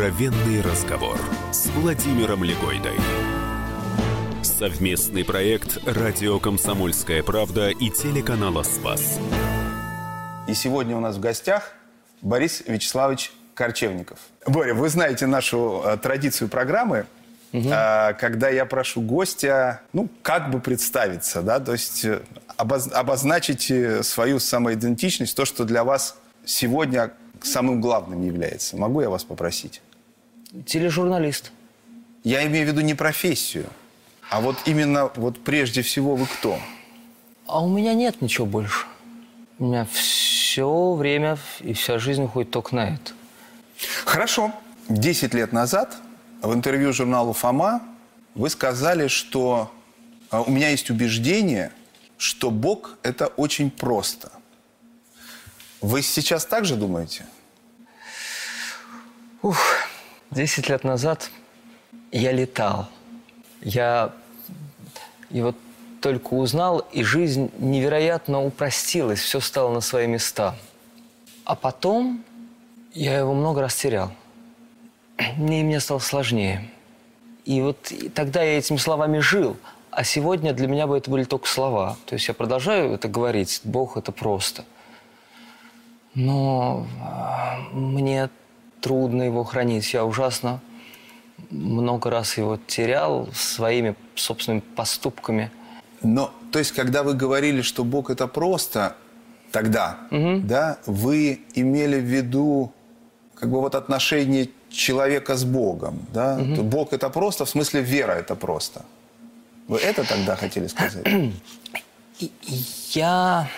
Откровенный разговор с Владимиром Легойдой. Совместный проект «Радио Комсомольская правда» и телеканала «Спас». И сегодня у нас в гостях Борис Вячеславович Корчевников. Боря, вы знаете нашу э, традицию программы, э, когда я прошу гостя, ну, как бы представиться, да, то есть э, обоз- обозначить свою самоидентичность, то, что для вас сегодня самым главным является. Могу я вас попросить? Тележурналист. Я имею в виду не профессию, а вот именно вот прежде всего вы кто? А у меня нет ничего больше. У меня все время и вся жизнь уходит только на это. Хорошо. Десять лет назад в интервью журналу «Фома» вы сказали, что э, у меня есть убеждение, что Бог – это очень просто. Вы сейчас так же думаете? Десять лет назад я летал. Я и вот только узнал, и жизнь невероятно упростилась, все стало на свои места. А потом я его много раз терял. Мне, мне стало сложнее. И вот и тогда я этими словами жил, а сегодня для меня бы это были только слова. То есть я продолжаю это говорить, Бог это просто. Но а, мне трудно его хранить. Я ужасно много раз его терял своими собственными поступками. Но, то есть, когда вы говорили, что Бог – это просто, тогда, да, вы имели в виду как бы вот отношение человека с Богом, да? То Бог – это просто, в смысле вера – это просто. Вы это тогда хотели сказать? Я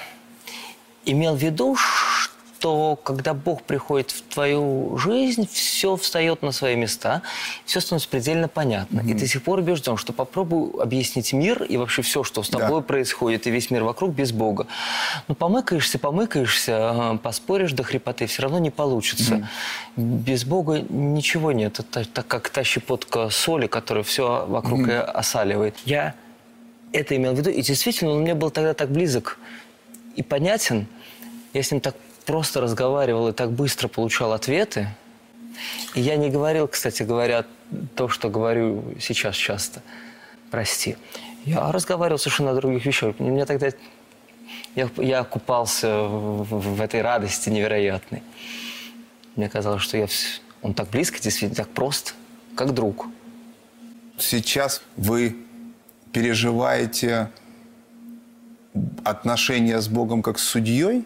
имел в виду, что когда Бог приходит в твою жизнь, все встает на свои места, все становится предельно понятно. И ты до сих пор убежден, что попробуй объяснить мир и вообще все, что с Да. тобой происходит, и весь мир вокруг без Бога. Ну, помыкаешься, помыкаешься, поспоришь до хрипоты, все равно не получится. Без Бога ничего нет. Это так как та щепотка соли, которая все вокруг и осаливает. Я это имел в виду. И действительно, он мне был тогда так близок и понятен. Я с ним так просто разговаривал и так быстро получал ответы. И я не говорил, кстати говоря, то, что говорю сейчас часто. Прости. Я разговаривал совершенно о других вещах. Мне тогда... Я, я купался в- в этой радости невероятной. Мне казалось, что я... вс- Он так близко, действительно, так прост, как друг. Сейчас вы переживаете отношения с Богом как с судьей,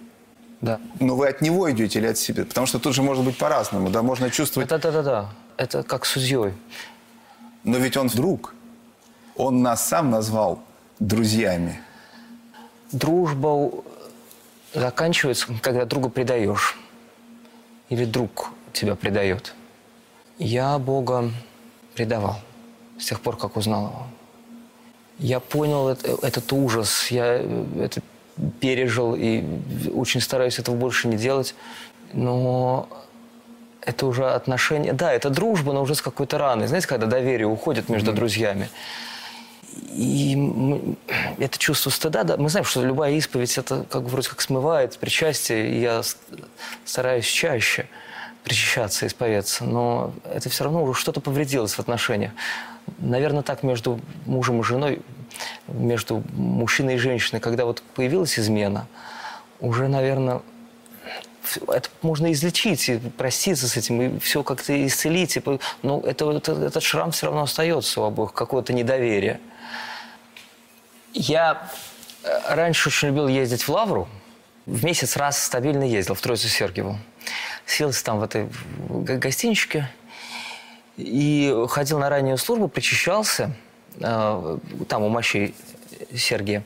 Да. но вы от Него идете или от себя? Потому что тут же может быть по-разному, да, можно чувствовать, Да-да-да-да. Это как судьей. но ведь Он друг. Он нас сам назвал друзьями. Дружба заканчивается, когда друга предаешь. Или друг тебя предает. Я Бога предавал с тех пор, как узнал его. Я понял это- этот ужас, я э, это пережил и очень стараюсь этого больше не делать. Но это уже отношение... Да, это дружба, но уже с какой-то раной. Знаете, когда доверие уходит между друзьями. И м- это чувство стыда, да, мы знаем, что любая исповедь, это как бы вроде как смывает причастие, и я стараюсь чаще причащаться, исповедаться, но это все равно уже что-то повредилось в отношениях. Наверное, так между мужем и женой, между мужчиной и женщиной, когда вот появилась измена, уже, наверное, это можно излечить и проститься с этим, и все как-то исцелить. Но это, это- этот шрам все равно остается у обоих, какое-то недоверие. Я э, раньше очень любил ездить в Лавру. В месяц раз стабильно ездил в Троицу Сергиеву. Селся там в этой гостиничке и ходил на раннюю службу, причащался там у мощей Сергия.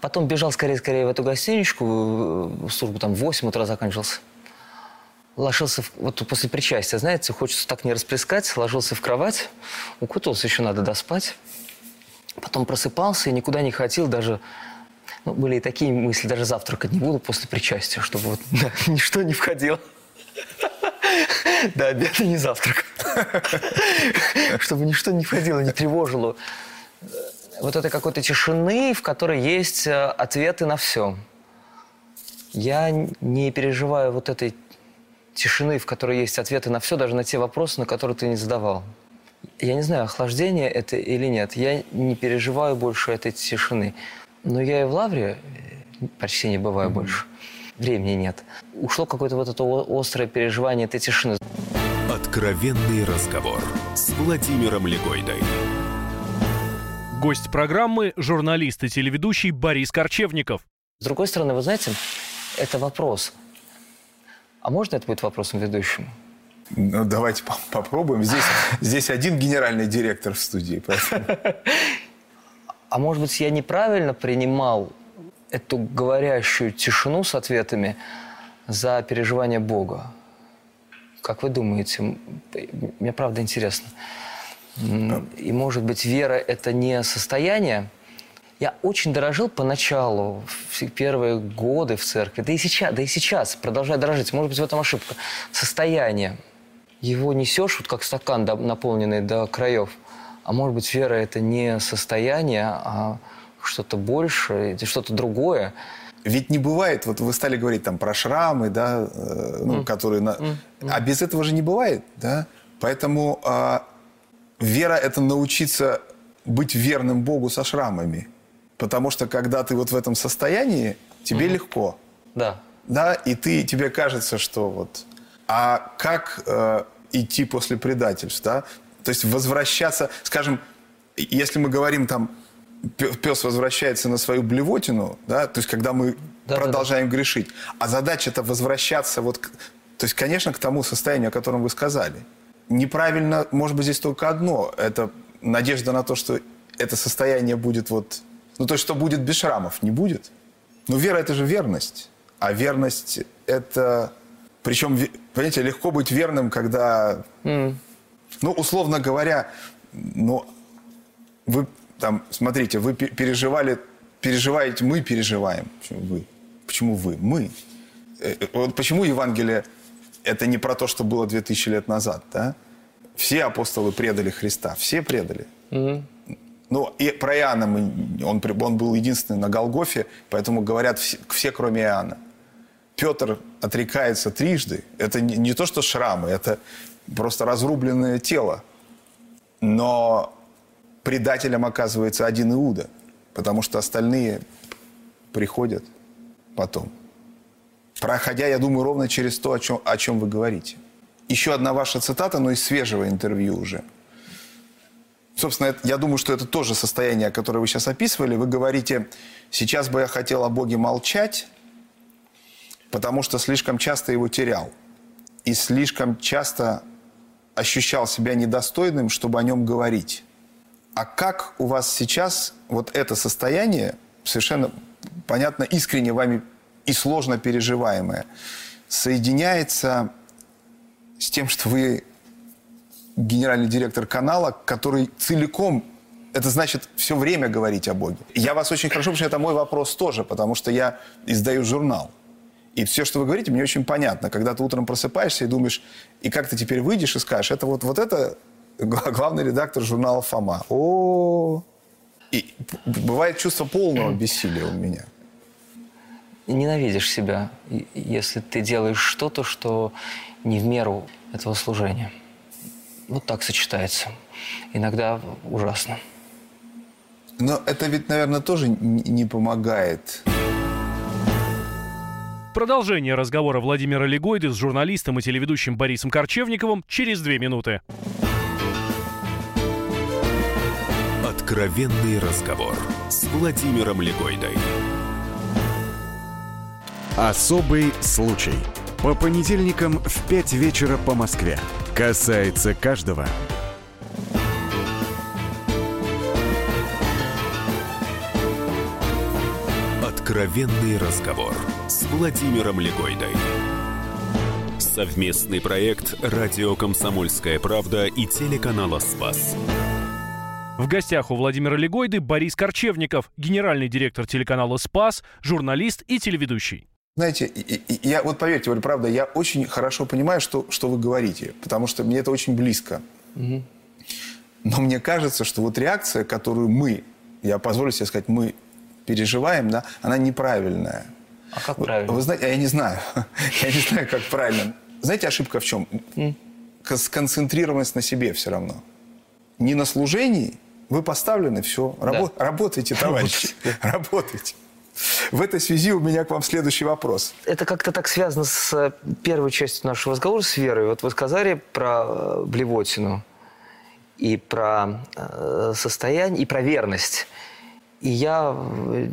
Потом бежал скорее-скорее в эту гостиничку, э, службу там в 8 утра заканчивался. Ложился, в- вот после причастия, знаете, хочется так не расплескать, ложился в кровать, укутался, еще надо доспать. Потом просыпался и никуда не хотел даже... Ну, были и такие мысли, даже завтракать не буду после причастия, чтобы вот да, ничто не входило. До обеда не завтрак. Чтобы ничто не входило, не тревожило. Вот этой какой-то тишины, в которой есть э, ответы на все. Я не переживаю вот этой тишины, в которой есть ответы на все, даже на те вопросы, на которые ты не задавал. Я не знаю, охлаждение это или нет. Я не переживаю больше этой тишины. Но я и в Лавре э, почти не бываю mm-hmm. больше. Времени нет. Ушло какое-то вот это острое переживание этой тишины. Откровенный разговор с Владимиром Легойдой. Гость программы – журналист и телеведущий Борис Корчевников. С другой стороны, вы знаете, это вопрос. А можно это будет вопросом ведущему? Ну, давайте по попробуем. Здесь, здесь один генеральный директор в студии. Поэтому... А может быть, я неправильно принимал эту говорящую тишину с ответами за переживание Бога? Как вы думаете? Мне правда интересно. И, может быть, вера – это не состояние? Я очень дорожил поначалу, в первые годы в церкви, да и сейчас, да и сейчас продолжаю дорожить. Может быть, в этом ошибка. Состояние. Его несешь, вот как стакан, наполненный до краев. А может быть, вера – это не состояние, а что-то большее, что-то другое. Ведь не бывает, вот вы стали говорить там про шрамы, да, э, ну, mm. которые... На... Mm. А без этого же не бывает, да? Поэтому э, вера – это научиться быть верным Богу со шрамами. Потому что когда ты вот в этом состоянии, тебе mm. легко. Да. Да, и ты, тебе кажется, что вот... А как э, идти после предательств, да? То есть возвращаться, скажем, если мы говорим там пес возвращается на свою блевотину, да, то есть когда мы да, продолжаем да, да. грешить. А задача это возвращаться вот, то есть, конечно, к тому состоянию, о котором вы сказали. Неправильно, может быть, здесь только одно. Это надежда на то, что это состояние будет вот, ну то есть, что будет без шрамов, не будет. Но вера это же верность, а верность это, причем, понимаете, легко быть верным, когда, mm. ну условно говоря, ну вы там, смотрите, вы переживали, переживаете, мы переживаем. Почему вы? Почему вы? Мы. Э, э, вот почему Евангелие это не про то, что было 2000 лет назад, да? Все апостолы предали Христа, все предали. Угу. Ну, и про Иоанна мы, он, он был единственный на Голгофе, поэтому говорят все, все кроме Иоанна. Петр отрекается трижды. Это не, не то, что шрамы, это просто разрубленное тело. Но предателем оказывается один Иуда, потому что остальные приходят потом. Проходя, я думаю, ровно через то, о чем, о чем вы говорите. Еще одна ваша цитата, но из свежего интервью уже. Собственно, я думаю, что это тоже состояние, которое вы сейчас описывали. Вы говорите, сейчас бы я хотел о Боге молчать, потому что слишком часто его терял. И слишком часто ощущал себя недостойным, чтобы о нем говорить. А как у вас сейчас вот это состояние, совершенно понятно, искренне вами и сложно переживаемое, соединяется с тем, что вы генеральный директор канала, который целиком это значит все время говорить о Боге. Я вас очень хорошо, потому что это мой вопрос тоже, потому что я издаю журнал. И все, что вы говорите, мне очень понятно. Когда ты утром просыпаешься и думаешь, и как ты теперь выйдешь и скажешь, это вот, вот это главный редактор журнала «Фома». О, И бывает чувство полного бессилия у меня. Ненавидишь себя, если ты делаешь что-то, что не в меру этого служения. Вот так сочетается. Иногда ужасно. Но это ведь, наверное, тоже не помогает. Продолжение разговора Владимира Легойды с журналистом и телеведущим Борисом Корчевниковым через две минуты. Откровенный разговор с Владимиром Легойдой. Особый случай. По понедельникам в 5 вечера по Москве. Касается каждого. Откровенный разговор с Владимиром Легойдой. Совместный проект «Радио Комсомольская правда» и телеканала «Спас». В гостях у Владимира Легойды Борис Корчевников, генеральный директор телеканала «Спас», журналист и телеведущий. Знаете, я вот поверьте, Оля, правда, я очень хорошо понимаю, что, что вы говорите, потому что мне это очень близко. Угу. Но мне кажется, что вот реакция, которую мы, я позволю себе сказать, мы переживаем, да, она неправильная. А как правильно? Вы, вы знаете, я не знаю. я не знаю, как правильно. знаете, ошибка в чем? Сконцентрированность на себе все равно. Не на служении, вы поставлены, все, рабо- работайте, товарищи, работайте. В этой связи у меня к вам следующий вопрос. Это как-то так связано с э, первой частью нашего разговора с Верой. Вот вы сказали про э, блевотину и про э, состояние, и про верность. И я,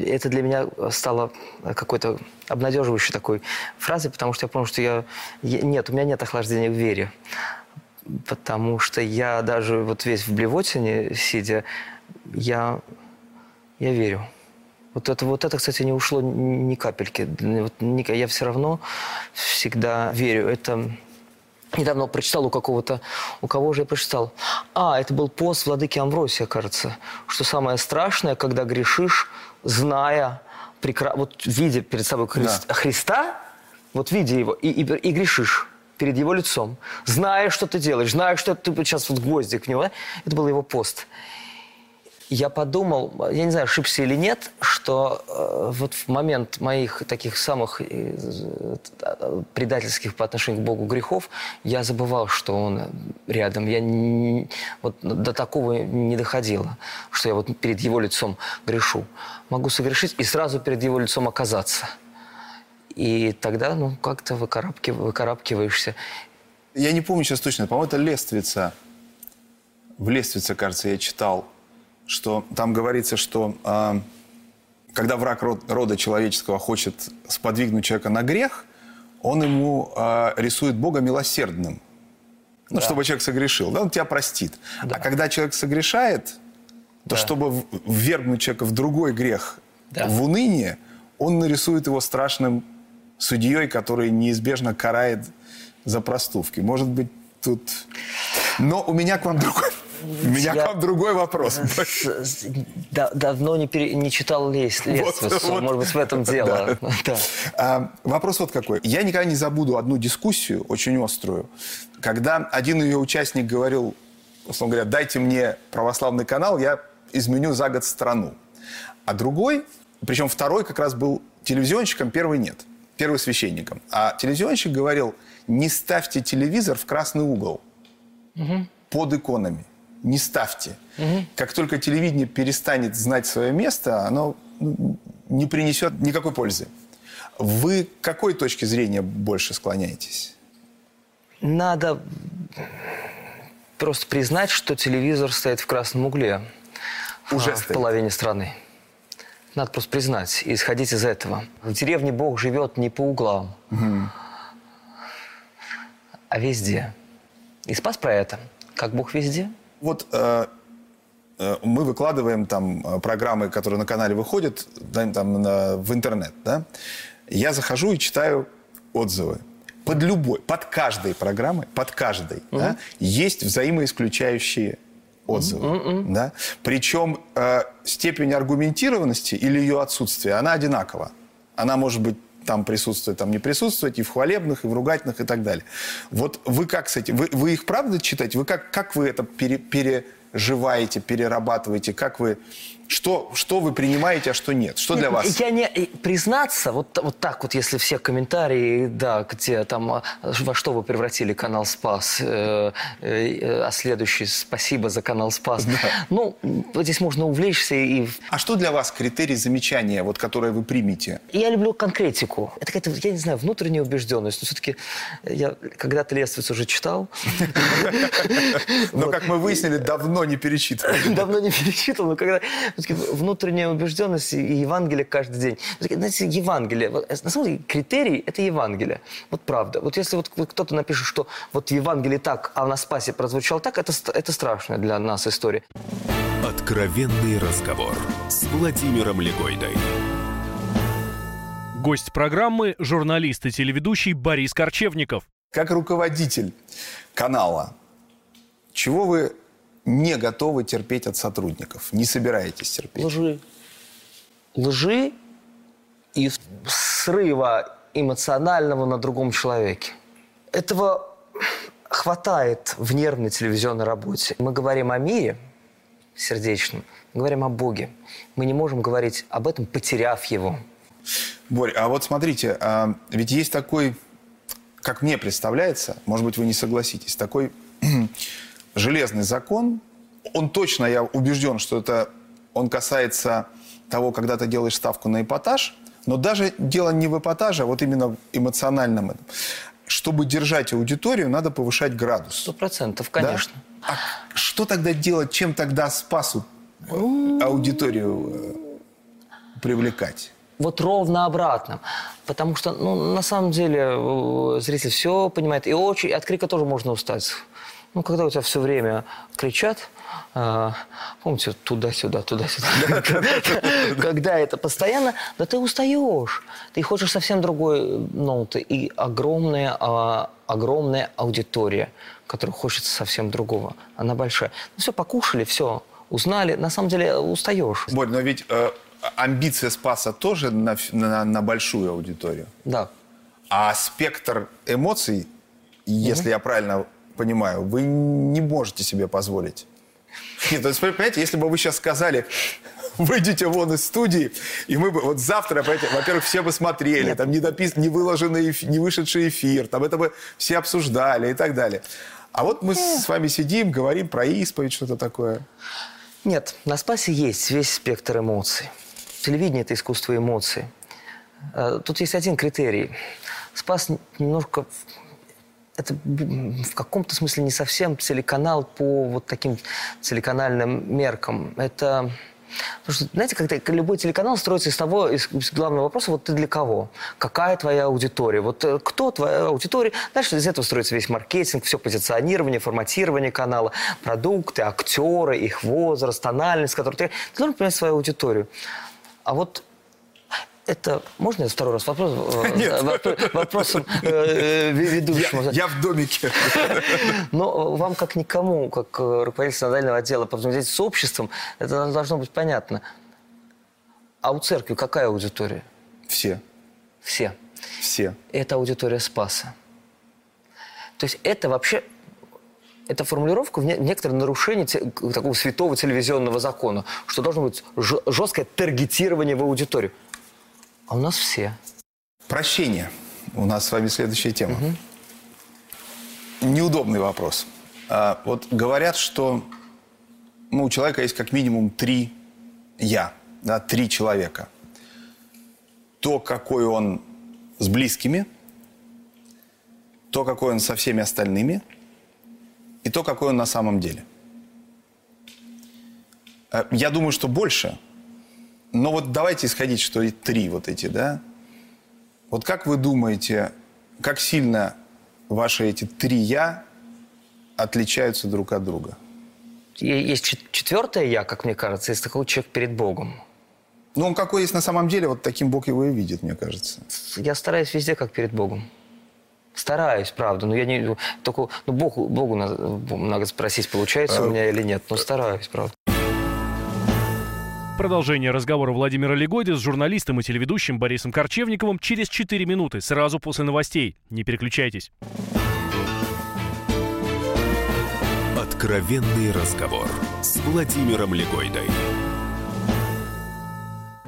это для меня стало какой-то обнадеживающей такой фразой, потому что я понял, что я- нет, у меня нет охлаждения в вере. Потому что я даже вот весь в блевотине сидя, я, я верю. Вот это, вот это, кстати, не ушло ни капельки. Вот ни- я все равно всегда верю. Это недавно прочитал у какого-то... У кого же я прочитал? А, это был пост Владыки Амвросия, кажется. Что самое страшное, когда грешишь, зная, прекра... вот видя перед собой Христ- Да. Христа, вот видя его, и, и, и грешишь перед его лицом, зная, что ты делаешь, зная, что ты сейчас вот гвоздик в него. Это был его пост. Я подумал, я не знаю, ошибся или нет, что э, вот в момент моих таких самых э, э, предательских по отношению к Богу грехов, я забывал, что Он рядом. Я не- вот до такого не доходило, что я вот перед Его лицом грешу. Могу согрешить и сразу перед Его лицом оказаться. И тогда, ну, как-то выкарабкив- выкарабкиваешься. Я не помню сейчас точно, по-моему, это Лествица. В Лествице, кажется, я читал, что там говорится, что а, когда враг род- рода человеческого хочет сподвигнуть человека на грех, он ему а, рисует Бога милосердным. Ну, чтобы человек согрешил, да, он тебя простит. А когда человек согрешает, то Да. чтобы ввергнуть человека в другой грех, Да. в уныние, он нарисует его страшным судьей, который неизбежно карает за проступки. Может быть, тут... Но у меня к вам другой, у меня Я- к вам другой вопрос. С- да- давно не, пере- не читал Лес, Лествицу. вот. Может быть, в этом дело. Да. А, вопрос вот какой. Я никогда не забуду одну дискуссию, очень острую, когда один ее участник говорил, условно говоря, дайте мне православный канал, я изменю за год страну. А другой, причем второй как раз был телевизионщиком, первый нет. Первый священником. А телевизионщик говорил, не ставьте телевизор в красный угол под иконами. Не ставьте. Как только телевидение перестанет знать свое место, оно ну, не принесет никакой пользы. Вы к какой точке зрения больше склоняетесь? Надо просто признать, что телевизор стоит в красном угле. Уже а, в стоит. половине страны. Надо просто признать и исходить из этого. В деревне Бог живет не по углам, а везде. И спас про это. Как Бог везде. Вот э, э, мы выкладываем там э, программы, которые на канале выходят, да, там, на- в интернет, да? Я захожу и читаю отзывы. Под любой, под каждой программой, под каждой, да, есть взаимоисключающие отзывы. Да? Причем э, степень аргументированности или ее отсутствие, она одинакова. Она может быть там присутствовать, там не присутствовать, и в хвалебных, и в ругательных, и так далее. Вот вы как с этим? Вы, вы их правда читаете? Вы как, как вы это пере- переживаете, перерабатываете? Как вы, что, что вы принимаете, а что нет? Что для вас? Я не признаться, вот, вот так вот, если все комментарии, да, где там а, во что вы превратили канал Спас, э, э, а следующий спасибо за канал Спас. Ну, вот здесь можно увлечься и А что для вас критерий замечания, вот, которое вы примете? Я люблю конкретику. Это какая-то, я не знаю, внутренняя убежденность. Но все-таки я когда-то Лествиц уже читал. Но, как мы выяснили, давно не перечитывали. Давно не перечитывал, но когда всё-таки внутренняя убежденность и Евангелие каждый день. Знаете, Евангелие, вот, на самом деле критерий – это Евангелие. Вот правда. Вот если вот кто-то напишет, что вот в Евангелии так, а на Спасе прозвучало так, это, это страшная для нас история. Откровенный разговор с Владимиром Легойдой. Гость программы – журналист и телеведущий Борис Корчевников. Как руководитель канала, чего вы не готовы терпеть от сотрудников? Не собираетесь терпеть? Лжи. Лжи и срыва эмоционального на другом человеке. Этого хватает в нервной телевизионной работе. Мы говорим о мире сердечном, мы говорим о Боге. Мы не можем говорить об этом, потеряв его. Борь, а вот смотрите, а, ведь есть такой как мне представляется, может быть, вы не согласитесь, такой железный закон, он точно, я убежден, что это он касается того, когда ты делаешь ставку на эпатаж, но даже дело не в эпатаже, а вот именно в эмоциональном. Чтобы держать аудиторию, надо повышать градус. Сто процентов, конечно. Да? А что тогда делать, чем тогда спасу аудиторию э, привлекать? Вот ровно обратно. Потому что, ну, на самом деле, э, зритель все понимает. И очень, от крика тоже можно устать. Ну, когда у тебя все время кричат, э, помните, туда-сюда, туда-сюда. Когда это постоянно, да ты устаешь. Ты хочешь совсем другой ноуты. И огромная, а, огромная аудитория, которая хочется совсем другого. Она большая. Ну, все, покушали, все, узнали. На самом деле устаешь. Борь, но ведь э, амбиция Спаса тоже на, на, на большую аудиторию. Да. А спектр эмоций, если я правильно понимаю, вы не можете себе позволить. Нет, то есть, понимаете, если бы вы сейчас сказали, выйдите вон из студии, и мы бы вот завтра, во-первых, все бы смотрели, Нет. там не дописан, не выложенный, не вышедший эфир, там это бы все обсуждали и так далее. А вот мы Нет. с вами сидим, говорим про исповедь, что-то такое. Нет, на Спасе есть весь спектр эмоций. Телевидение – это искусство эмоций. Э, тут есть один критерий. Спас немножко это в каком-то смысле не совсем телеканал по вот таким телеканальным меркам. Это... Потому что, знаете, когда любой телеканал строится из того, из главного вопроса, вот ты для кого? Какая твоя аудитория? Вот э, кто твоя аудитория? Дальше из этого строится весь маркетинг, все позиционирование, форматирование канала, продукты, актеры, их возраст, тональность, который ты... Ты должен понять свою аудиторию. А вот это можно я второй раз вопрос э, Нет. вопросом э, ведущему? Я, в домике. Но вам как никому, как руководитель нодального отдела по взаимодействию с обществом, это должно быть понятно. А у церкви какая аудитория? Все. Все. Все. Это аудитория Спаса. То есть это вообще это формулировка в некоторое нарушение такого святого телевизионного закона, что должно быть жесткое таргетирование в аудиторию. А у нас все. Прощение. У нас с вами следующая тема. Угу. Неудобный вопрос. А, вот говорят, что ну, у человека есть как минимум три «я», да, три человека. То, какой он с близкими, то, какой он со всеми остальными, и то, какой он на самом деле. А, я думаю, что больше – но вот давайте исходить, что и три вот эти, да? Вот как вы думаете, как сильно ваши эти три «я» отличаются друг от друга? Есть четвертое «я», как мне кажется, есть такой человек перед Богом. Ну, он какой есть на самом деле, вот таким Бог его и видит, мне кажется. Я стараюсь везде, как перед Богом. Стараюсь, правда. Но я не... Только, ну, Богу, Богу надо, спросить, получается а... у меня или нет. Но стараюсь, правда. Продолжение разговора Владимира Легоди с журналистом и телеведущим Борисом Корчевниковым через 4 минуты, сразу после новостей. Не переключайтесь. Откровенный разговор с Владимиром Легойдой.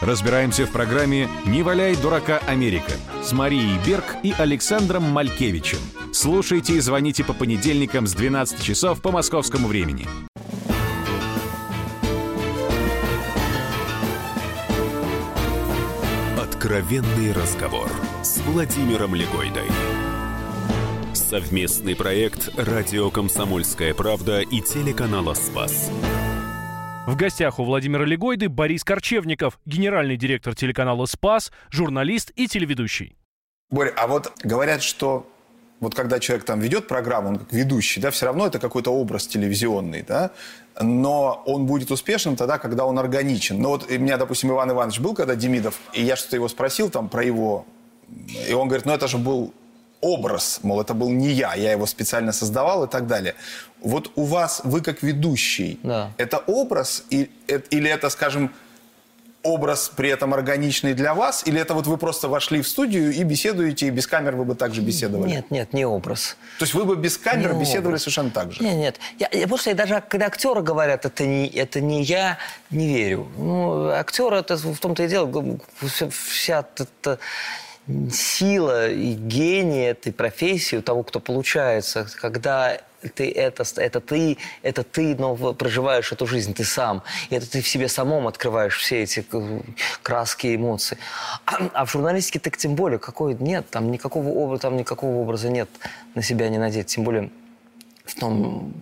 Разбираемся в программе «Не валяй дурака Америка» с Марией Берг и Александром Малькевичем. Слушайте и звоните по понедельникам с 12 часов по московскому времени. Откровенный разговор с Владимиром Легойдой. Совместный проект «Радио Комсомольская правда» и телеканала «Спас». В гостях у Владимира Легойды Борис Корчевников, генеральный директор телеканала «Спас», журналист и телеведущий. Боря, а вот говорят, что вот когда человек там ведет программу, он как ведущий, да, все равно это какой-то образ телевизионный, да, но он будет успешным тогда, когда он органичен. Ну вот у меня, допустим, Иван Иванович был, когда Демидов, и я что-то его спросил там про его, и он говорит, ну это же был образ, мол, это был не я, я его специально создавал и так далее. Вот у вас, вы как ведущий, да. это образ или это, скажем, образ при этом органичный для вас? Или это вот вы просто вошли в студию и беседуете, и без камер вы бы также беседовали? Нет, нет, не образ. То есть вы бы без камер Не беседовали образ. совершенно так же? Нет, нет. Я, я просто даже когда актеры говорят, это не, это не я, не верю. Ну, актер это в том-то и дело, вся, вся эта сила и гений этой профессии у того, кто получается, когда ты это, это ты, это ты, но проживаешь эту жизнь, ты сам. И это ты в себе самом открываешь все эти краски, эмоции. А, а в журналистике так тем более, какой нет, там никакого образа, там никакого образа нет на себя не надеть. Тем более в том,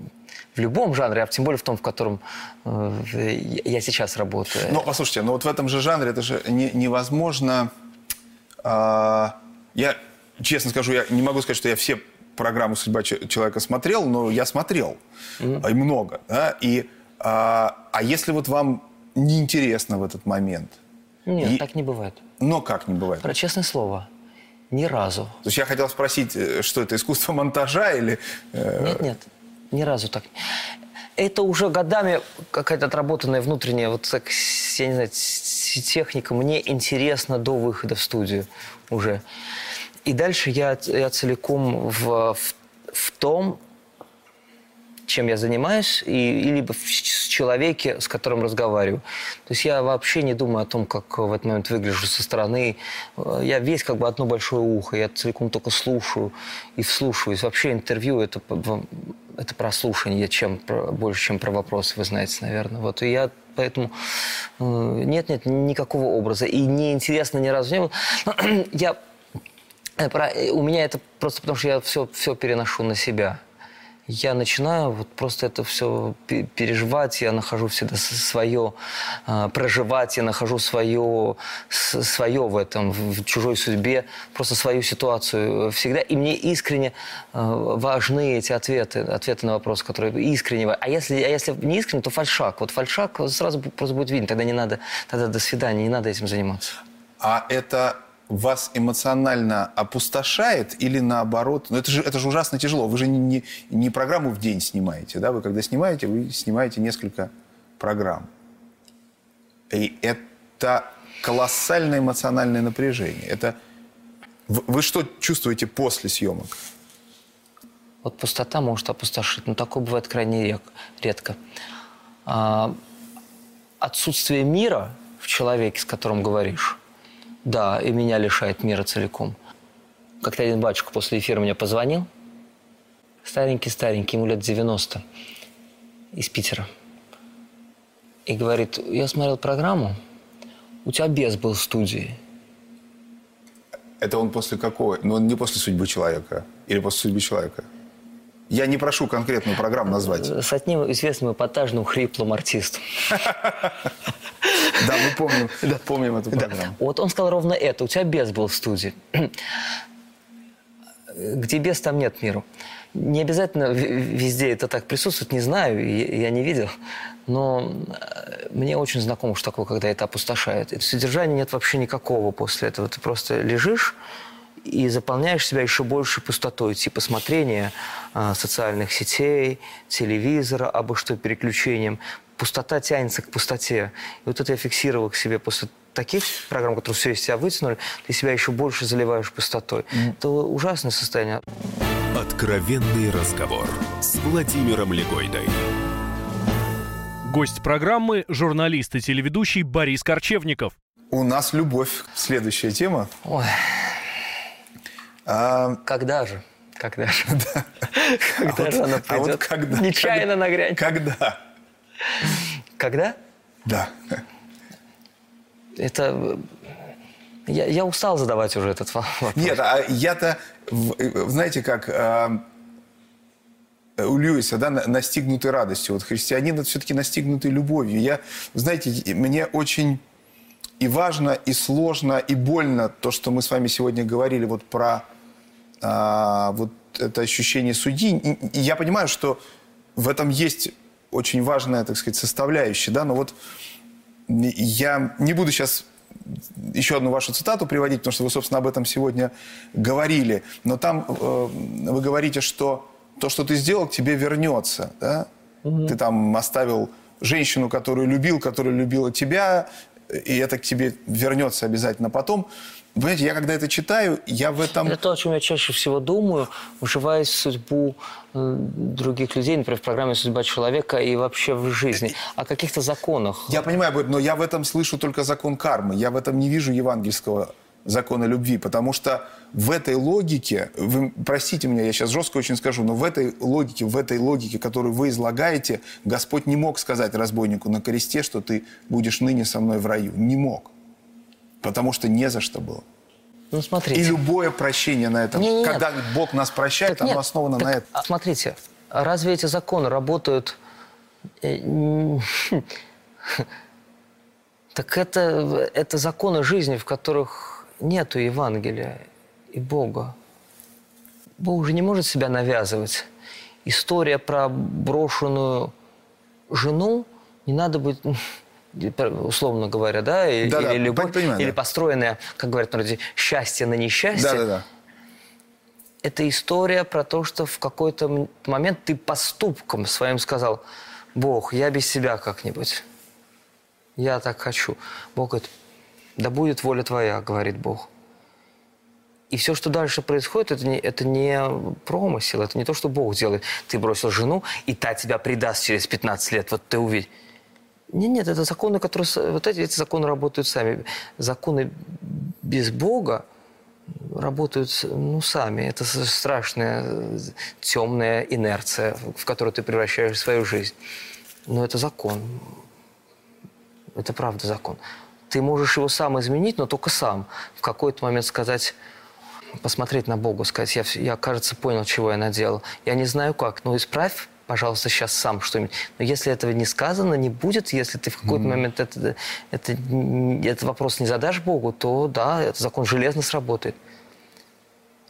в любом жанре, а тем более в том, в котором э, я сейчас работаю. Но послушайте, но вот в этом же жанре это же не- невозможно. А, я честно скажу, я не могу сказать, что я все программы «Судьба че- человека» смотрел, но я смотрел. А, И много. да, И, а, а если вот вам неинтересно в этот момент? Нет, И- так не бывает. Но как не бывает? Про честное слово, ни разу. То есть я хотел спросить, э, что это, искусство монтажа или... э, Нет, нет, ни разу так. Это уже годами какая-то отработанная внутренняя, вот так, я не знаю, техника. Мне интересно до выхода в студию уже. И дальше я, я целиком в, в, в том, чем я занимаюсь, и, и либо в человеке, с которым разговариваю. То есть я вообще не думаю о том, как в этот момент выгляжу со стороны. Э, Я весь как бы одно большое ухо, я целиком только слушаю и вслушиваюсь. Вообще интервью это, это про слушание, чем больше, чем про вопросы, вы знаете, наверное. Вот, и я поэтому э, нет-нет, никакого образа. И неинтересно ни разу не было. Я Э, про- э, У меня это просто потому, что я все, все переношу на себя. Я начинаю вот просто это все переживать, я нахожу всегда свое, проживать, я нахожу свое, свое в этом, в чужой судьбе, просто свою ситуацию всегда. И мне искренне э, важны эти ответы, ответы на вопросы, которые искренне. А если, а если не искренне, то фальшак. Вот фальшак сразу просто будет видно, тогда не надо, тогда до свидания, не надо этим заниматься. А это вас эмоционально опустошает или наоборот? Ну, это же, это же ужасно тяжело. Вы же не, не, не программу в день снимаете, да? Вы когда снимаете, вы снимаете несколько программ. И это колоссальное эмоциональное напряжение. Это... Вы, что чувствуете после съемок? Вот пустота может опустошить, но такое бывает крайне редко. А, отсутствие мира в человеке, с которым говоришь, да, и меня лишает мира целиком. Как-то один батюшка после эфира мне позвонил, старенький-старенький, ему лет 90, из Питера. И говорит, я смотрел программу, у тебя бес был в студии. Это он после какого? Ну, он не после судьбы человека. Или после судьбы человека. Я не прошу конкретную программу назвать. С одним известным эпатажным хриплым артистом. Да, мы помним, помним эту программу. Вот он сказал ровно это. У тебя бес был в студии. Где бес, там нет миру. Не обязательно везде это так присутствует, не знаю, я не видел. Но э, мне очень знакомо, что такое, когда это опустошает. Содержания нет вообще никакого после этого. Ты просто лежишь и заполняешь себя еще больше пустотой, типа смотрения а, социальных сетей, телевизора, обо что переключением. Пустота тянется к пустоте. И вот это я фиксировал к себе после таких программ, которые все из тебя вытянули, ты себя еще больше заливаешь пустотой. Это ужасное состояние. Откровенный разговор с Владимиром Легойдой. Гость программы – журналист и телеведущий Борис Корчевников. У нас любовь. Следующая тема. Ой, А, когда же? Когда же? Когда вот- же она а вот придет? когда- Нечаянно когда- нагрянет. Когда? Когда? Да. Это... Я, я устал задавать уже этот вопрос. Нет, а я-то, знаете, как а, у Льюиса, да, на- настигнутый радостью. Вот христианин это все-таки настигнутый любовью. Я, знаете, мне очень и важно, и сложно, и больно то, что мы с вами сегодня говорили вот про а, вот это ощущение судьи. И- и я понимаю, что в этом есть очень важная, так сказать, составляющая, да, но вот я не буду сейчас еще одну вашу цитату приводить, потому что вы, собственно, об этом сегодня говорили. Но там э, вы говорите, что то, что ты сделал, к тебе вернется. Да? Ты там оставил женщину, которую любил, которая любила тебя, и это к тебе вернется обязательно потом. Понимаете, я когда это читаю, я в этом... Это то, о чем я чаще всего думаю, вживаясь в судьбу э, других людей, например, в программе «Судьба человека» и вообще в жизни, о каких-то законах. Я понимаю, но я в этом слышу только закон кармы. Я в этом не вижу евангельского закона любви, потому что в этой логике, вы простите меня, я сейчас жестко очень скажу, но в этой логике, в этой логике, которую вы излагаете, Господь не мог сказать разбойнику на кресте, что ты будешь ныне со мной в раю. Не мог. Потому что не за что было. Ну, смотрите. И любое прощение на этом, Не, не, когда Бог нас прощает, Так оно нет, основано так, на этом. а Смотрите, разве эти законы работают... э, Так это, это законы жизни, в которых нету Евангелия и Бога. Бог же не может себя навязывать. История про брошенную жену, не надо быть, условно говоря, да, и- Да-да, или любовь, понимаю, или да. построенное, как говорят в народе, счастье на несчастье. Да-да-да. Это история про то, что в какой-то момент ты поступком своим сказал, Бог, я без себя как-нибудь. Я так хочу. Бог говорит, да будет воля твоя, говорит Бог. И все, что дальше происходит, это не, это не промысел, это не то, что Бог делает. Ты бросил жену, и та тебя предаст через 15 лет, вот ты увидишь. Нет, нет, это законы, которые... Вот эти, эти законы работают сами. Законы без Бога работают ну, сами. Это страшная темная инерция, в которую ты превращаешь свою жизнь. Но это закон. Это правда закон. Ты можешь его сам изменить, но только сам. В какой-то момент сказать, посмотреть на Бога, сказать, я, я, кажется, понял, чего я наделал. Я не знаю как, но исправь, пожалуйста, сейчас сам что-нибудь. Но если этого не сказано, не будет, если ты в какой-то момент это, это, этот вопрос не задашь Богу, то да, этот закон железно сработает.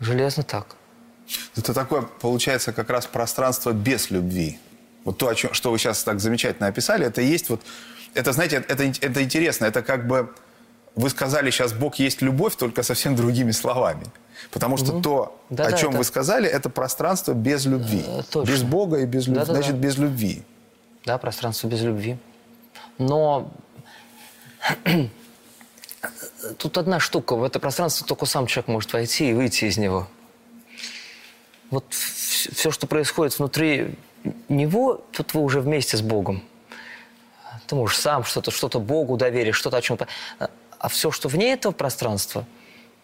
Железно так. Это такое, получается, как раз пространство без любви. Вот то, о чем, что вы сейчас так замечательно описали, это есть вот... Это, знаете, это, это интересно. Это как бы... Вы сказали сейчас, Бог есть любовь, только совсем другими словами. Потому что то, Да-да, о чем это- вы сказали, это пространство без любви. Э, точно. Без Бога и без любви. Да-да-да. Значит, без любви. Да, пространство без любви. Но тут одна штука. В это пространство только сам человек может войти и выйти из него. Вот все, что происходит внутри него, тут вы уже вместе с Богом. Ты можешь сам что-то, что-то Богу доверить, что-то о чем-то. А все, что вне этого пространства,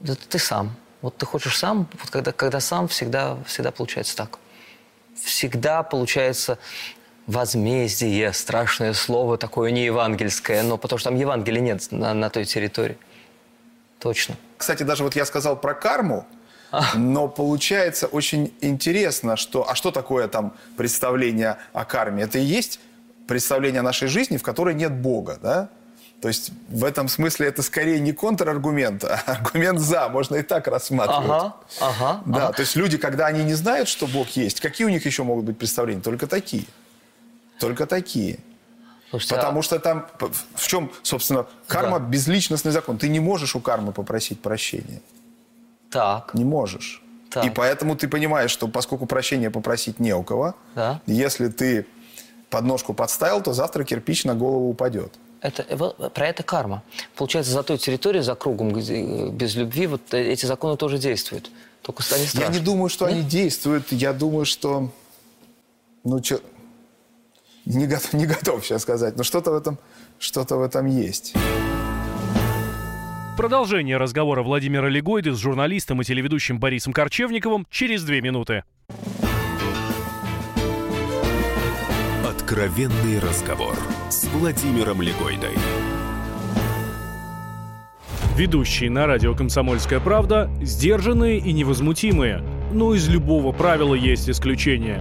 это ты сам. Вот ты хочешь сам, вот когда, когда сам, всегда, всегда получается так. Всегда получается возмездие, страшное слово, такое не евангельское, но потому что там Евангелия нет на, на той территории. Точно. Кстати, даже вот я сказал про карму, но получается очень интересно, что... А что такое там представление о карме? Это и есть представление о нашей жизни, в которой нет Бога, да? То есть в этом смысле это скорее не контраргумент, а аргумент «за». Можно и так рассматривать. Ага, ага. Да, ага. то есть люди, когда они не знают, что Бог есть, какие у них еще могут быть представления? Только такие. Только такие. Слушайте, Потому а- что там, в чем, собственно, карма Да. безличностный закон. Ты не можешь у кармы попросить прощения. Так, Не можешь. Так. И поэтому ты понимаешь, что поскольку прощения попросить не у кого, Да. если ты подножку подставил, то завтра кирпич на голову упадет. Это, э, вот про это карма. Получается, за той территорией, за кругом, где, э, без любви, вот э, эти законы тоже действуют. Только они Я страшны. не думаю, что они действуют. Я думаю, что... Ну, чё... Не готов, не готов сейчас сказать, но что-то в этом, что-то в этом есть. Продолжение разговора Владимира Легойды с журналистом и телеведущим Борисом Корчевниковым через две минуты. Откровенный разговор с Владимиром Легойдой. Ведущие на радио «Комсомольская правда» сдержанные и невозмутимые. Но из любого правила есть исключение.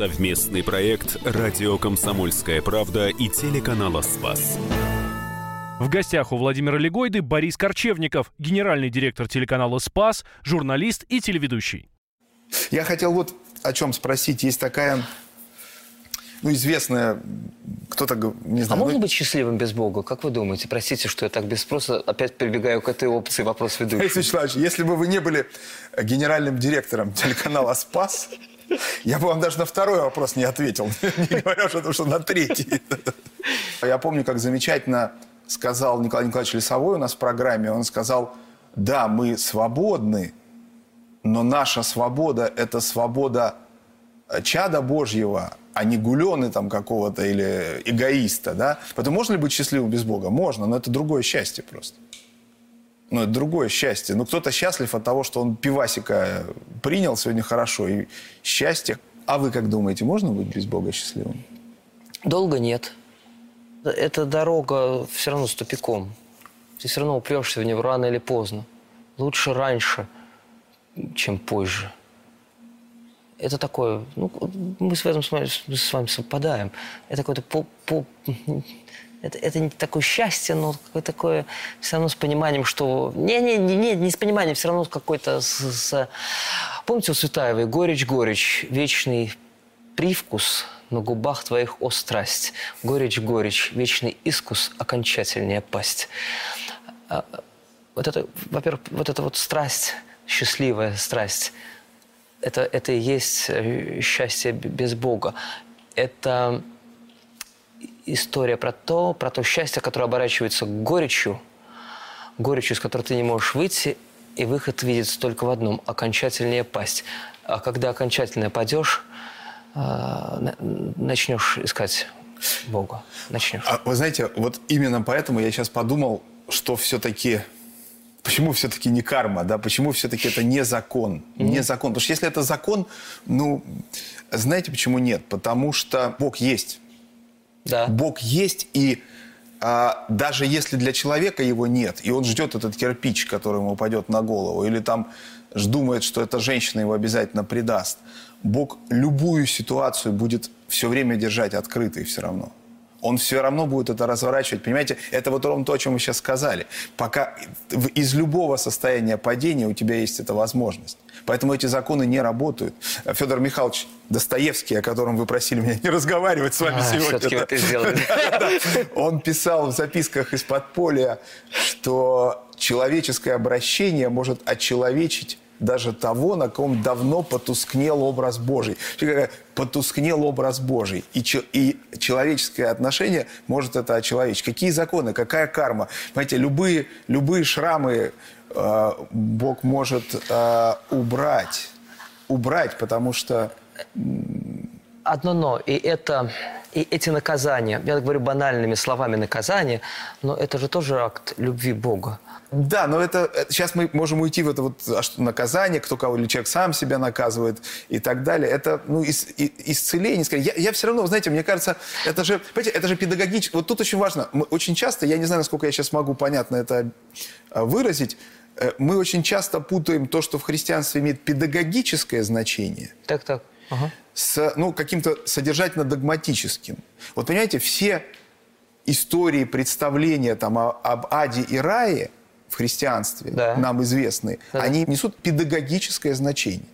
Совместный проект «Радио Комсомольская правда» и телеканала «Спас». В гостях у Владимира Легойды Борис Корчевников, генеральный директор телеканала «Спас», журналист и телеведущий. Я хотел вот о чем спросить. Есть такая, ну, известная, кто-то, не А знаю... можно ну, быть счастливым без Бога? Как вы думаете? Простите, что я так без спроса опять прибегаю к этой опции вопрос Борис ведущего. Вячеславович, если бы вы не были генеральным директором телеканала «Спас», я бы вам даже на второй вопрос не ответил, не говоря уже о том, что на третий. Я помню, как замечательно сказал Николай Николаевич Лесовой у нас в программе. Он сказал, да, мы свободны, но наша свобода – это свобода э, чада Божьего, а не гулены там какого-то или эгоиста, да? Поэтому можно ли быть счастливым без Бога? Можно, но это другое счастье просто. Ну, это другое счастье. Ну, кто-то счастлив от того, что он пивасика принял сегодня хорошо, и счастье. А вы как думаете, можно быть без Бога счастливым? Долго нет. Эта дорога все равно с тупиком. Ты все равно упрешься в нее рано или поздно. Лучше раньше, чем позже. Это такое, ну, мы в этом смысле с вами совпадаем. Это какое-то по, по- это, это не такое счастье, но какое-то такое все равно с пониманием, что... Не-не, не, не, не с пониманием, все равно какой-то... С, с- Помните у Светаевой «Горечь-горечь, вечный привкус на губах твоих, о страсть, горечь-горечь, вечный искус, окончательнее пасть». А, Вот это, во-первых, вот эта вот страсть, счастливая страсть, это, это и есть э, счастье без Бога. Это история про то, про то счастье, которое оборачивается горечью, горечью, из которой ты не можешь выйти, и выход видится только в одном – окончательнее пасть. А когда окончательно падешь, а, на- начнешь искать Бога. Начнешь. А вы знаете, вот именно поэтому я сейчас подумал, что все-таки... Почему все-таки не карма, да? Почему все-таки это не закон? Не закон. Потому что если это закон, ну, знаете, почему нет? Потому что Бог есть. Да. Бог есть, и а, даже если для человека его нет, и он ждет этот кирпич, который ему упадет на голову, или там думает, что эта женщина его обязательно предаст, Бог любую ситуацию будет все время держать открытой все равно. Он все равно будет это разворачивать. Понимаете, это вот ровно то, о чем вы сейчас сказали. Пока из любого состояния падения у тебя есть эта возможность. Поэтому эти законы не работают. Федор Михайлович Достоевский, о котором вы просили меня не разговаривать с вами А, сегодня. всё-таки вы это сделали. Он писал в записках из подполья, что человеческое обращение может очеловечить даже того, на ком давно потускнел образ Божий. Потускнел образ Божий. И, и человеческое отношение может это очеловечить. Какие законы, какая карма? Понимаете, любые, любые шрамы э, Бог может э, убрать. Убрать, потому что Одно но, и это, и эти наказания, я говорю банальными словами наказания, но это же тоже акт любви Бога. Да, но это, это- сейчас мы можем уйти в это вот а что, наказание, кто кого или человек сам себя наказывает и так далее. Это ну ис- и- исцеление. скорее. Я, я все равно, знаете, мне кажется, это же, понимаете, это же педагогически. Вот тут очень важно. Мы очень часто, я не знаю, насколько я сейчас могу понятно это а, выразить, э, мы очень часто путаем то, что в христианстве имеет педагогическое значение, Так, так. Ага. с ну, каким-то содержательно-догматическим. Вот понимаете, все истории, представления там, о- об аде и рае в христианстве, Да. нам известные, Да-да. они несут педагогическое значение.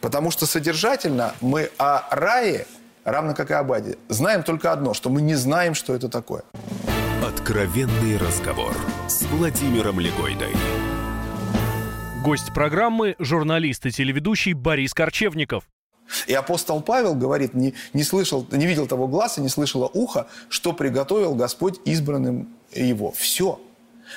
Потому что содержательно мы о рае, равно как и об аде, знаем только одно, что мы не знаем, что это такое. Откровенный разговор с Владимиром Легойдой. Гость программы – журналист и телеведущий Борис Корчевников. И апостол Павел говорит, не, не, слышал, не видел того глаза, не слышало ухо, что приготовил Господь избранным его. Все.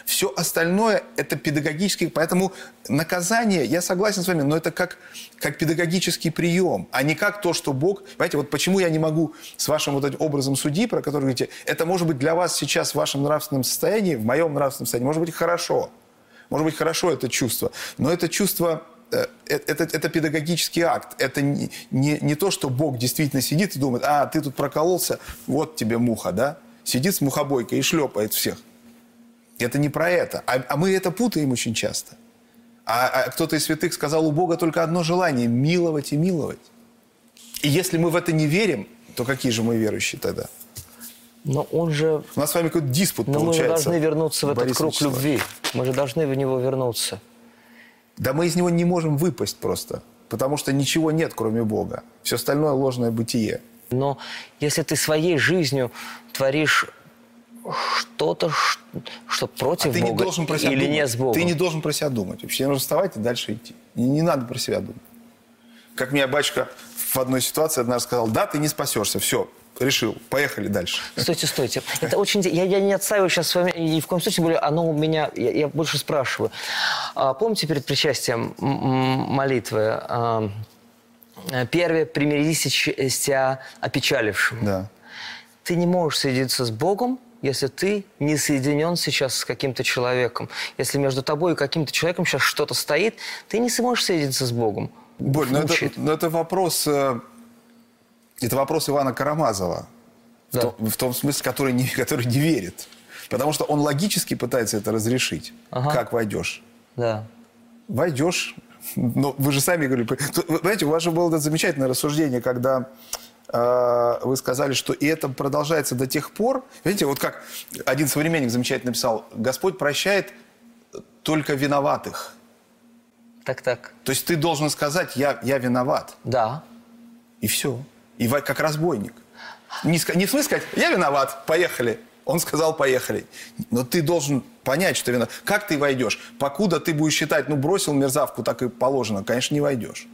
Все остальное – это педагогический... Поэтому наказание, я согласен с вами, но это как, как педагогический прием, а не как то, что Бог... Понимаете, вот почему я не могу с вашим вот этим образом судьи, про который говорите, это может быть для вас сейчас в вашем нравственном состоянии, в моем нравственном состоянии, может быть хорошо. Может быть хорошо это чувство, но это чувство это, это педагогический акт. Это не, не, не то, что Бог действительно сидит и думает, а, ты тут прокололся, вот тебе муха, да? Сидит с мухобойкой и шлепает всех. Это не про это. А, а мы это путаем очень часто. А, а кто-то из святых сказал, у Бога только одно желание – миловать и миловать. И если мы в это не верим, то какие же мы верующие тогда? Но он же... У нас с вами какой-то диспут Но мы же получается. должны вернуться в этот Борис круг Вячеславович. любви. Мы же должны в него вернуться. Да мы из него не можем выпасть просто. Потому что ничего нет, кроме Бога. Все остальное ложное бытие. Но если ты своей жизнью творишь что-то, что против А ты Бога не должен про себя или думать. не с Богом. Ты не должен про себя думать. Вообще нужно вставать и дальше идти. Не, не надо про себя думать. Как мне батюшка в одной ситуации однажды сказал, да, ты не спасешься, все, решил, поехали дальше. Стойте, стойте. Это очень... Я, я не отстаиваю сейчас с вами, ни в коем случае, более оно у меня... Я, я больше спрашиваю. А, помните перед причастием молитвы? а, Первое, примирись с тебя опечалившим. Да. Ты не можешь соединиться с Богом, если ты не соединен сейчас с каким-то человеком. Если между тобой и каким-то человеком сейчас что-то стоит, ты не сможешь соединиться с Богом. Боль, но это, Мучает. но это вопрос... Это вопрос Ивана Карамазова. В, Да. том, в том смысле, который не, который не верит. Потому что он логически пытается это разрешить. Ага. Как войдешь? Да. войдешь. Но вы же сами говорили... Знаете, у вас же было это замечательное рассуждение, когда э, вы сказали, что и это продолжается до тех пор... Видите, вот как один современник замечательно написал, Господь прощает только виноватых. Так-так. То есть ты должен сказать, я, я виноват. Да. И все. И как разбойник. Не, не в сказать, я виноват, поехали. Он сказал, поехали. Но ты должен понять, что виноват. Как ты войдешь? Покуда ты будешь считать, ну, бросил мерзавку, так и положено, конечно, не войдешь.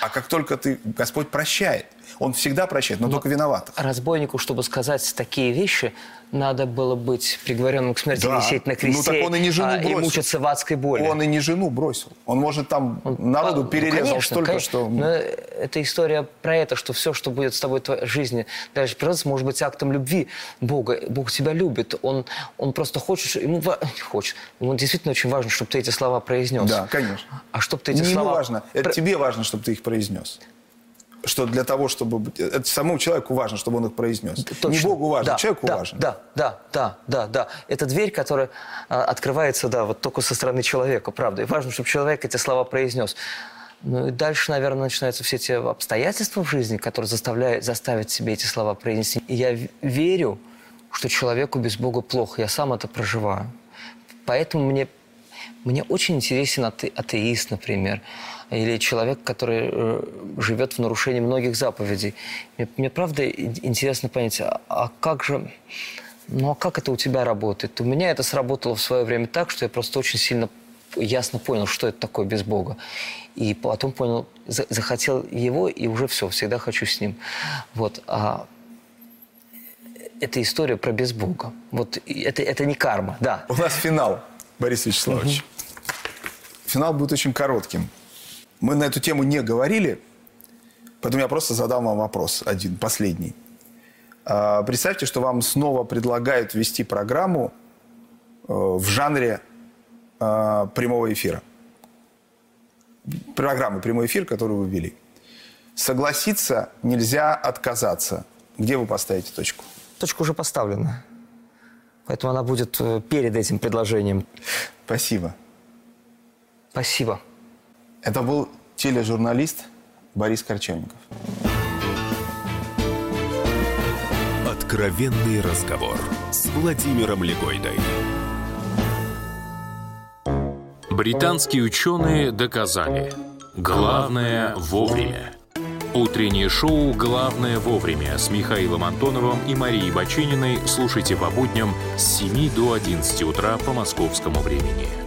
А как только ты... Господь прощает. Он всегда прощает, но только виноватых. Разбойнику, чтобы сказать такие вещи, надо было быть приговоренным к смерти, Да. висеть на Ну, кресте так он и не жену а, и бросил. мучиться в адской боли. Он и не жену бросил. Он, может, там народу А, перерезал ну, конечно, столько, конечно. что... Но это история про это, что все, что будет с тобой в твоей жизни дальше придется, может быть актом любви Бога. Бог тебя любит. Он, он просто хочет, ему ва- хочет. Ему действительно очень важно, чтобы ты эти слова произнес. Да, конечно. А чтобы ты эти Не слова... важно, это про- тебе важно, чтобы ты их произнес. Что для того, чтобы... Это самому человеку важно, чтобы он их произнес. Не Точно. Богу важно, Да, человеку да, важно. Да, да, да, да, да. Это дверь, которая а, открывается, да, вот только со стороны человека, правда. И важно, чтобы человек эти слова произнес. Ну и дальше, наверное, начинаются все те обстоятельства в жизни, которые заставляют, заставят себе эти слова произнести. И я верю, что человеку без Бога плохо. Я сам это проживаю. Поэтому мне, мне очень интересен ате- атеист, например, или человек, который э, живет в нарушении многих заповедей. Мне, мне правда интересно понять, а, а как же, ну а как это у тебя работает? У меня это сработало в свое время так, что я просто очень сильно ясно понял, что это такое без Бога. И потом понял, за- захотел его, и уже все, всегда хочу с ним. Вот. А это история про без Бога. Вот это, это не карма, да. У нас финал, Борис Вячеславович. Финал будет очень коротким. Мы на эту тему не говорили, поэтому я просто задам вам вопрос один, последний. А, Представьте, что вам снова предлагают вести программу э, в жанре э, прямого эфира. Программы «Прямой эфир», которую вы вели. Согласиться нельзя отказаться. Где вы поставите точку? Точка уже поставлена. Поэтому она будет э, перед этим предложением. Спасибо. Спасибо. Это был тележурналист Борис Корчевников. Откровенный разговор с Владимиром Легойдой. Британские ученые доказали. Главное вовремя. Утреннее шоу «Главное вовремя» с Михаилом Антоновым и Марией Бачининой слушайте по будням с 7 до 11 утра по московскому времени.